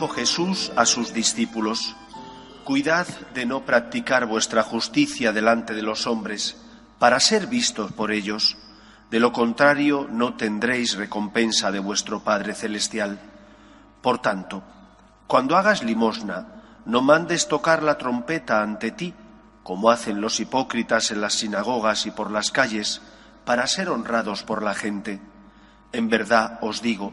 Dijo Jesús a sus discípulos, Cuidad de no practicar vuestra justicia delante de los hombres, para ser vistos por ellos. De lo contrario, no tendréis recompensa de vuestro Padre Celestial. Por tanto, cuando hagas limosna, no mandes tocar la trompeta ante ti, como hacen los hipócritas en las sinagogas y por las calles, para ser honrados por la gente. En verdad os digo,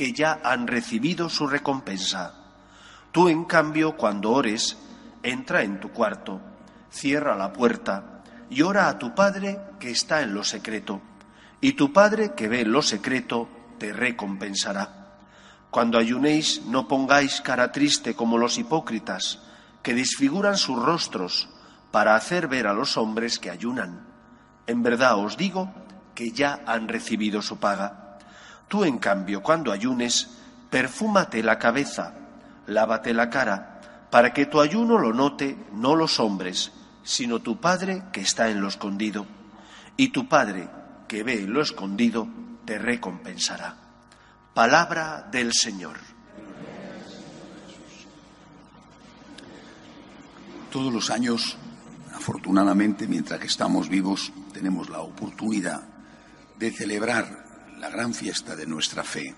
que ya han recibido su recompensa. Tú, en cambio, cuando ores, entra en tu cuarto, cierra la puerta y ora a tu Padre que está en lo secreto, y tu Padre que ve en lo secreto te recompensará. Cuando ayunéis, no pongáis cara triste como los hipócritas, que desfiguran sus rostros para hacer ver a los hombres que ayunan. En verdad os digo que ya han recibido su paga. Tú, en cambio, cuando ayunes, perfúmate la cabeza, lávate la cara, para que tu ayuno lo note no los hombres, sino tu Padre que está en lo escondido. Y tu Padre que ve en lo escondido te recompensará. Palabra del Señor. Todos los años, afortunadamente, mientras que estamos vivos, tenemos la oportunidad de celebrar la gran fiesta de nuestra fe,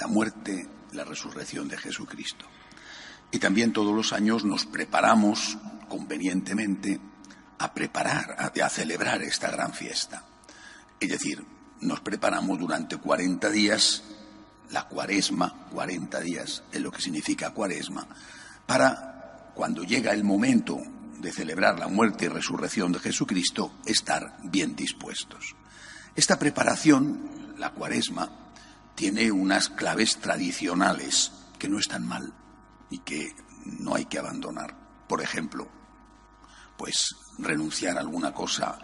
la muerte, la resurrección de Jesucristo. Y también todos los años nos preparamos convenientemente a preparar, a, celebrar esta gran fiesta. Es decir, nos preparamos durante 40 días, la cuaresma, 40 días es lo que significa cuaresma, para cuando llega el momento de celebrar la muerte y resurrección de Jesucristo, estar bien dispuestos. Esta preparación la cuaresma tiene unas claves tradicionales que no están mal y que no hay que abandonar. Por ejemplo, pues renunciar a alguna cosa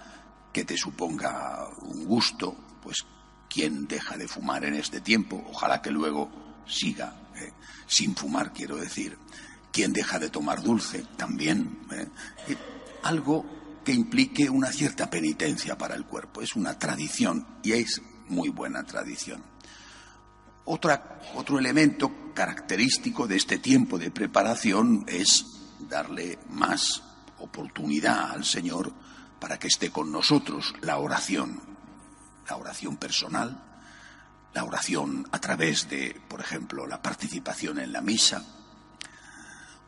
que te suponga un gusto, pues ¿quién deja de fumar en este tiempo? Ojalá que luego siga ¿eh? sin fumar, quiero decir. ¿Quién deja de tomar dulce? También. ¿eh? Algo que implique una cierta penitencia para el cuerpo. Es una tradición y es muy buena tradición. otro elemento característico de este tiempo de preparación es darle más oportunidad al Señor para que esté con nosotros la oración, la oración personal, la oración a través de, por ejemplo, la participación en la misa.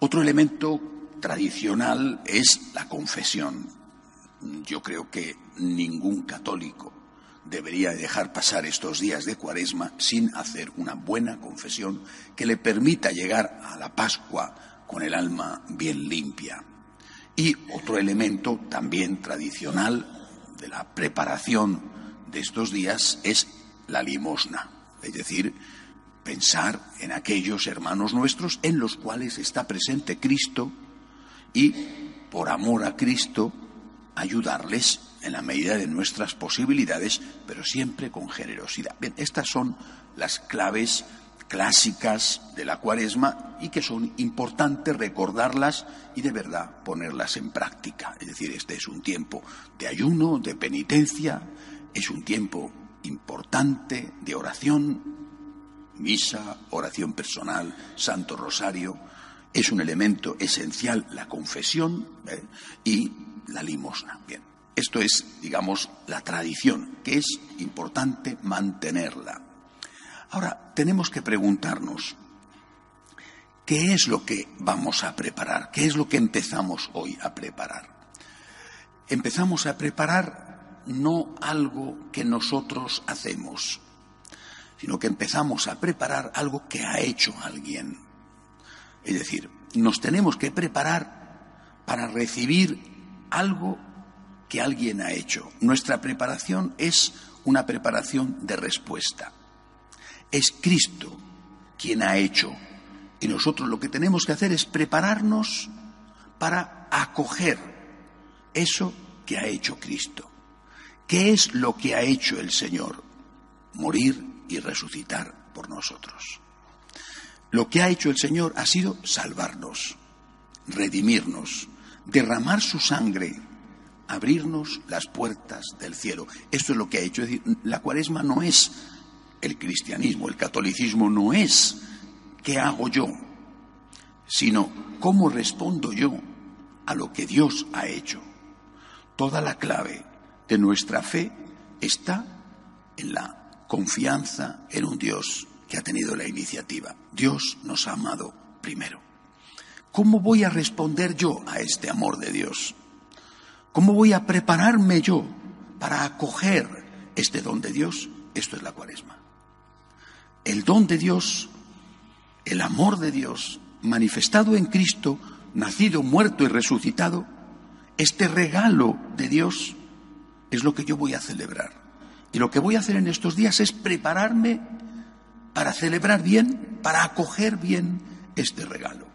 Otro elemento tradicional es la confesión. Yo creo que ningún católico debería dejar pasar estos días de cuaresma sin hacer una buena confesión que le permita llegar a la Pascua con el alma bien limpia. Y otro elemento también tradicional de la preparación de estos días es la limosna, es decir, pensar en aquellos hermanos nuestros en los cuales está presente Cristo y, por amor a Cristo, ayudarles en la medida de nuestras posibilidades, pero siempre con generosidad. Bien, estas son las claves clásicas de la cuaresma y que son importantes recordarlas y de verdad ponerlas en práctica. Es decir, este es un tiempo de ayuno, de penitencia, es un tiempo importante de oración, misa, oración personal, santo rosario, es un elemento esencial la confesión ¿eh? y la limosna. Bien. Esto es, digamos, la tradición, que es importante mantenerla. Ahora, tenemos que preguntarnos, ¿qué es lo que vamos a preparar? ¿Qué es lo que empezamos hoy a preparar? Empezamos a preparar no algo que nosotros hacemos, sino que empezamos a preparar algo que ha hecho alguien. Es decir, nos tenemos que preparar para recibir algo que alguien ha hecho. Nuestra preparación es una preparación de respuesta. Es Cristo quien ha hecho. Y nosotros lo que tenemos que hacer es prepararnos para acoger eso que ha hecho Cristo. ¿Qué es lo que ha hecho el Señor? Morir y resucitar por nosotros. Lo que ha hecho el Señor ha sido salvarnos, redimirnos, derramar su sangre, abrirnos las puertas del cielo. Esto es lo que ha hecho. La cuaresma no es el cristianismo, el catolicismo no es qué hago yo, sino cómo respondo yo a lo que Dios ha hecho. Toda la clave de nuestra fe está en la confianza en un Dios que ha tenido la iniciativa. Dios nos ha amado primero. ¿Cómo voy a responder yo a este amor de Dios? ¿Cómo voy a prepararme yo para acoger este don de Dios? Esto es la cuaresma. El don de Dios, el amor de Dios, manifestado en Cristo, nacido, muerto y resucitado, este regalo de Dios es lo que yo voy a celebrar. Y lo que voy a hacer en estos días es prepararme para celebrar bien, para acoger bien este regalo.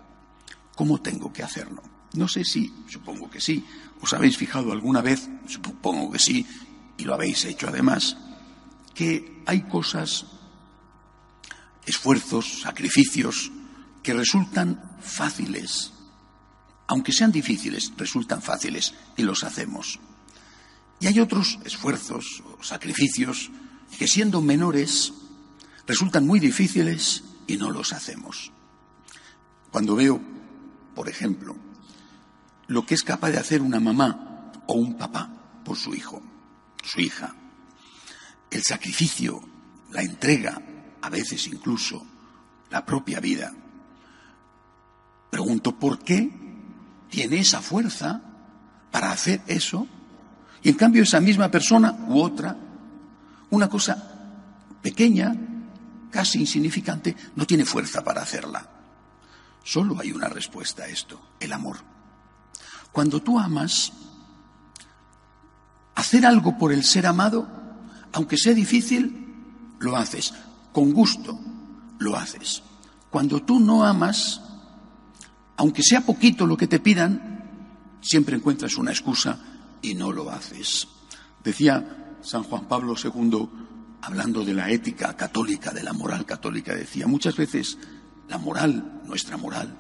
¿Cómo tengo que hacerlo? No sé si, supongo que sí, os habéis fijado alguna vez, supongo que sí, y lo habéis hecho además, que hay cosas, esfuerzos, sacrificios, que resultan fáciles. Aunque sean difíciles, resultan fáciles y los hacemos. Y hay otros esfuerzos o sacrificios que siendo menores resultan muy difíciles y no los hacemos. Cuando veo, por ejemplo, lo que es capaz de hacer una mamá o un papá por su hijo, su hija, el sacrificio, la entrega, a veces incluso la propia vida, pregunto por qué tiene esa fuerza para hacer eso y en cambio esa misma persona u otra, una cosa pequeña, casi insignificante, no tiene fuerza para hacerla. Solo hay una respuesta a esto, el amor. Cuando tú amas, hacer algo por el ser amado, aunque sea difícil, lo haces. Con gusto, lo haces. Cuando tú no amas, aunque sea poquito lo que te pidan, siempre encuentras una excusa y no lo haces. Decía San Juan Pablo II, hablando de la ética católica, de la moral católica, decía, muchas veces la moral, nuestra moral,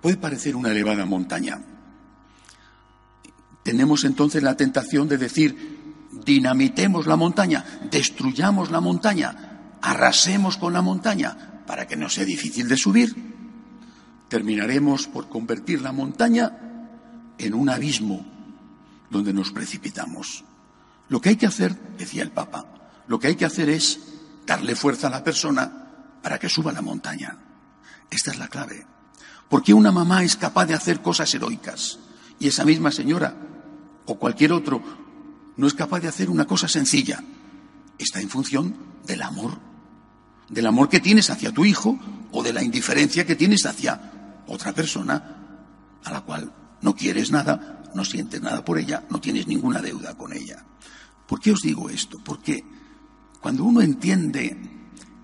puede parecer una elevada montaña. Tenemos entonces la tentación de decir, dinamitemos la montaña, destruyamos la montaña, arrasemos con la montaña, para que no sea difícil de subir. Terminaremos por convertir la montaña en un abismo donde nos precipitamos. Lo que hay que hacer, decía el Papa, lo que hay que hacer es darle fuerza a la persona para que suba la montaña. Esta es la clave. Porque una mamá es capaz de hacer cosas heroicas y esa misma señora o cualquier otro no es capaz de hacer una cosa sencilla. Está en función del amor, del amor que tienes hacia tu hijo o de la indiferencia que tienes hacia otra persona a la cual no quieres nada no sientes nada por ella, no tienes ninguna deuda con ella. ¿Por qué os digo esto? Porque cuando uno entiende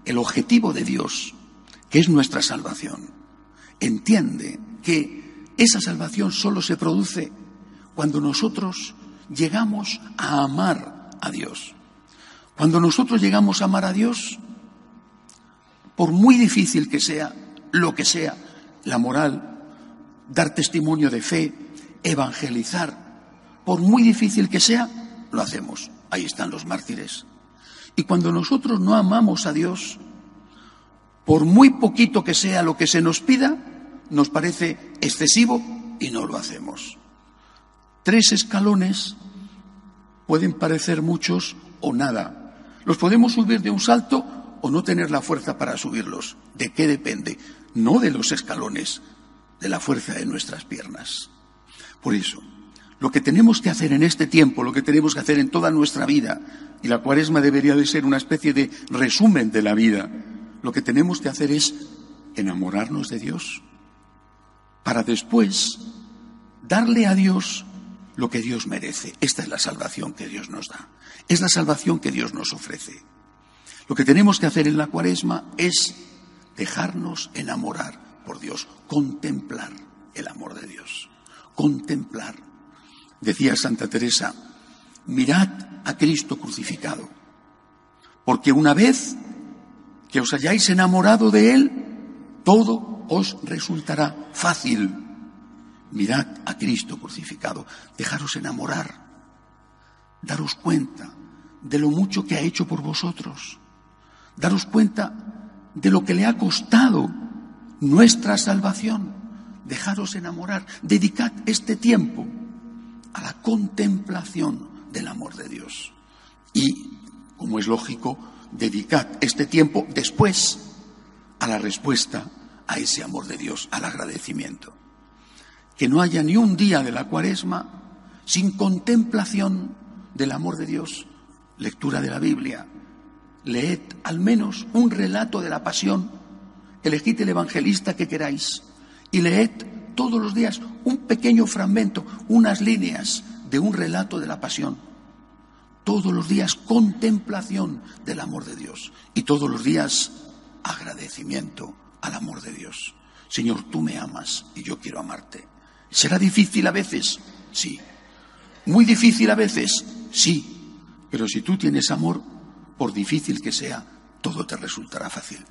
el objetivo de Dios, que es nuestra salvación, entiende que esa salvación solo se produce cuando nosotros llegamos a amar a Dios. Cuando nosotros llegamos a amar a Dios, por muy difícil que sea, lo que sea, la moral, dar testimonio de fe, evangelizar, por muy difícil que sea, lo hacemos. Ahí están los mártires. Y cuando nosotros no amamos a Dios, por muy poquito que sea lo que se nos pida, nos parece excesivo y no lo hacemos. Tres escalones pueden parecer muchos o nada. Los podemos subir de un salto o no tener la fuerza para subirlos. ¿De qué depende? No de los escalones, de la fuerza de nuestras piernas. Por eso, lo que tenemos que hacer en este tiempo, lo que tenemos que hacer en toda nuestra vida, y la cuaresma debería de ser una especie de resumen de la vida, lo que tenemos que hacer es enamorarnos de Dios, para después darle a Dios lo que Dios merece. Esta es la salvación que Dios nos da. Es la salvación que Dios nos ofrece. Lo que tenemos que hacer en la cuaresma es dejarnos enamorar por Dios, contemplar el amor de Dios, contemplar. Decía Santa Teresa, mirad a Cristo crucificado, porque una vez que os hayáis enamorado de Él, todo os resultará fácil. Mirad a Cristo crucificado, dejaros enamorar, daros cuenta de lo mucho que ha hecho por vosotros, daros cuenta de lo que le ha costado nuestra salvación, dejaros enamorar, dedicad este tiempo a la contemplación del amor de Dios. Y, como es lógico, dedicad este tiempo después a la respuesta a ese amor de Dios, al agradecimiento. Que no haya ni un día de la cuaresma sin contemplación del amor de Dios, lectura de la Biblia. Leed al menos un relato de la pasión, elegid el evangelista que queráis y leed todos los días un pequeño fragmento, unas líneas de un relato de la pasión. Todos los días contemplación del amor de Dios y todos los días agradecimiento al amor de Dios. Señor, tú me amas y yo quiero amarte. ¿Será difícil a veces? Sí. ¿Muy difícil a veces? Sí. Pero si tú tienes amor, por difícil que sea, todo te resultará fácil.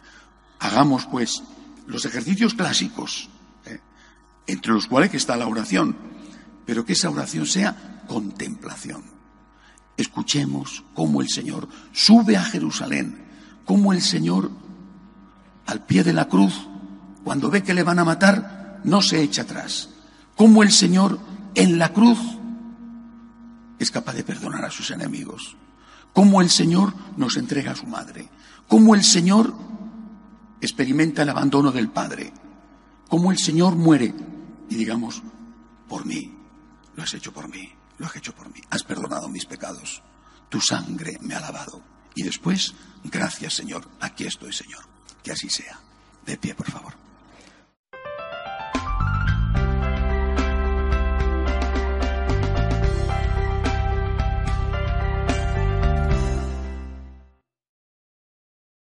Hagamos, pues, los ejercicios clásicos, ¿eh? entre los cuales está la oración, pero que esa oración sea contemplación. Escuchemos cómo el Señor sube a Jerusalén, cómo el Señor al pie de la cruz, cuando ve que le van a matar, no se echa atrás. Cómo el Señor en la cruz es capaz de perdonar a sus enemigos. Cómo el Señor nos entrega a su madre. Cómo el Señor experimenta el abandono del Padre. Cómo el Señor muere y digamos, por mí, lo has hecho por mí, lo has hecho por mí, has perdonado mis pecados, tu sangre me ha lavado. Y después, gracias Señor, aquí estoy Señor. Que así sea. De pie, por favor.